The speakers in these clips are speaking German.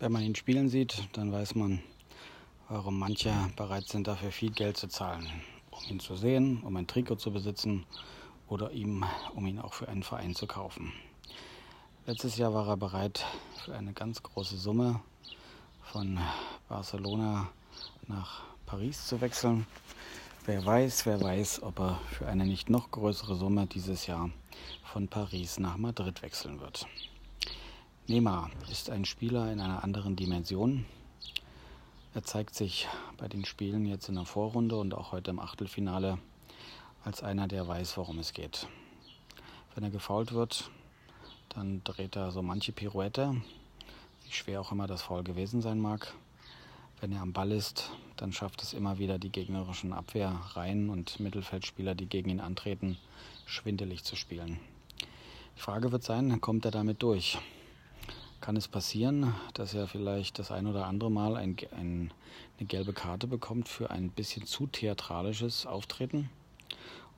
Wenn man ihn spielen sieht, dann weiß man, warum manche bereit sind, dafür viel Geld zu zahlen, um ihn zu sehen, um ein Trikot zu besitzen oder ihm, um ihn auch für einen Verein zu kaufen. Letztes Jahr war er bereit, für eine ganz große Summe von Barcelona nach Paris zu wechseln. Wer weiß, wer weiß, ob er für eine nicht noch größere Summe dieses Jahr von Paris nach Madrid wechseln wird. Neymar ist ein Spieler in einer anderen Dimension. Er zeigt sich bei den Spielen jetzt in der Vorrunde und auch heute im Achtelfinale als einer, der weiß, worum es geht. Wenn er gefault wird, dann dreht er so manche Pirouette, wie schwer auch immer das Foul gewesen sein mag. Wenn er am Ball ist, dann schafft es immer wieder die gegnerischen Abwehrreihen und Mittelfeldspieler, die gegen ihn antreten, schwindelig zu spielen. Die Frage wird sein, kommt er damit durch? Kann es passieren, dass er vielleicht das ein oder andere Mal ein, ein, eine gelbe Karte bekommt für ein bisschen zu theatralisches Auftreten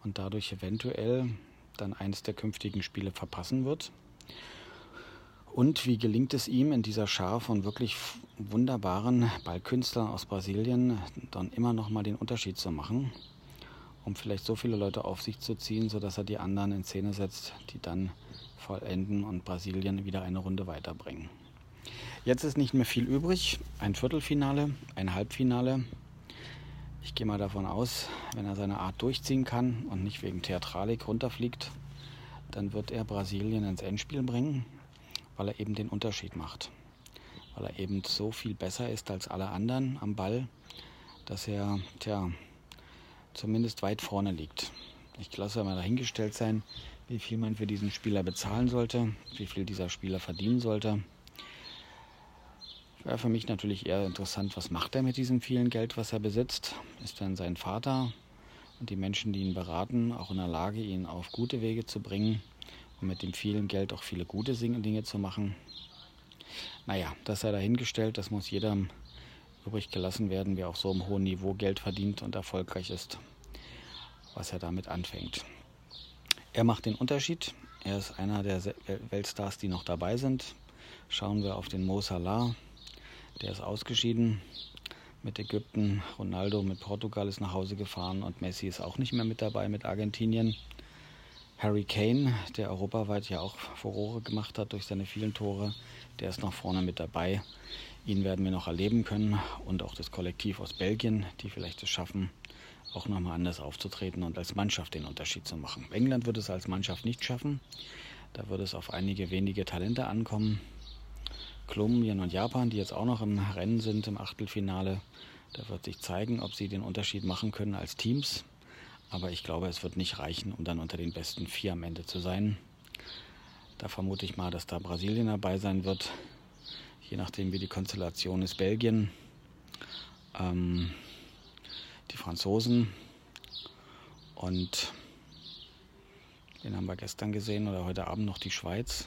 und dadurch eventuell dann eines der künftigen Spiele verpassen wird. Und wie gelingt es ihm in dieser Schar von wirklich wunderbaren Ballkünstlern aus Brasilien dann immer noch mal den Unterschied zu machen, um vielleicht so viele Leute auf sich zu ziehen, sodass er die anderen in Szene setzt, die dann vollenden und Brasilien wieder eine Runde weiterbringen. Jetzt ist nicht mehr viel übrig. Ein Viertelfinale, ein Halbfinale. Ich gehe mal davon aus, wenn er seine Art durchziehen kann und nicht wegen Theatralik runterfliegt, dann wird er Brasilien ins Endspiel bringen, weil er eben den Unterschied macht. Weil er eben so viel besser ist als alle anderen am Ball, dass er, tja, zumindest weit vorne liegt. Ich lasse mal dahingestellt sein, wie viel man für diesen Spieler bezahlen sollte, wie viel dieser Spieler verdienen sollte. Wäre für mich natürlich eher interessant, was macht er mit diesem vielen Geld, was er besitzt? Ist dann sein Vater und die Menschen, die ihn beraten, auch in der Lage, ihn auf gute Wege zu bringen und mit dem vielen Geld auch viele gute Dinge zu machen? Naja, das sei dahingestellt, das muss jedem übrig gelassen werden, wer auf so einem hohen Niveau Geld verdient und erfolgreich ist, was er damit anfängt. Er macht den Unterschied. Er ist einer der Weltstars, die noch dabei sind. Schauen wir auf den Mo Salah. Der ist ausgeschieden mit Ägypten. Ronaldo mit Portugal ist nach Hause gefahren und Messi ist auch nicht mehr mit dabei mit Argentinien. Harry Kane, der europaweit ja auch Furore gemacht hat durch seine vielen Tore, der ist noch vorne mit dabei. Ihn werden wir noch erleben können und auch das Kollektiv aus Belgien, die vielleicht es schaffen, auch nochmal anders aufzutreten und als Mannschaft den Unterschied zu machen. England wird es als Mannschaft nicht schaffen. Da wird es auf einige wenige Talente ankommen. Kolumbien und Japan, die jetzt auch noch im Rennen sind im Achtelfinale, da wird sich zeigen, ob sie den Unterschied machen können als Teams. Aber ich glaube, es wird nicht reichen, um dann unter den besten vier am Ende zu sein. Da vermute ich mal, dass da Brasilien dabei sein wird. Je nachdem, wie die Konstellation ist, Belgien. Ähm, die Franzosen und den haben wir gestern gesehen oder heute Abend noch die Schweiz,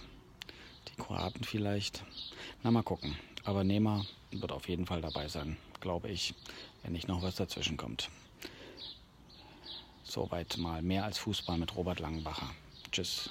die Kroaten vielleicht. Na, mal gucken. Aber Neymar wird auf jeden Fall dabei sein, glaube ich, wenn nicht noch was dazwischen kommt. Soweit mal mehr als Fußball mit Robert Langenbacher. Tschüss.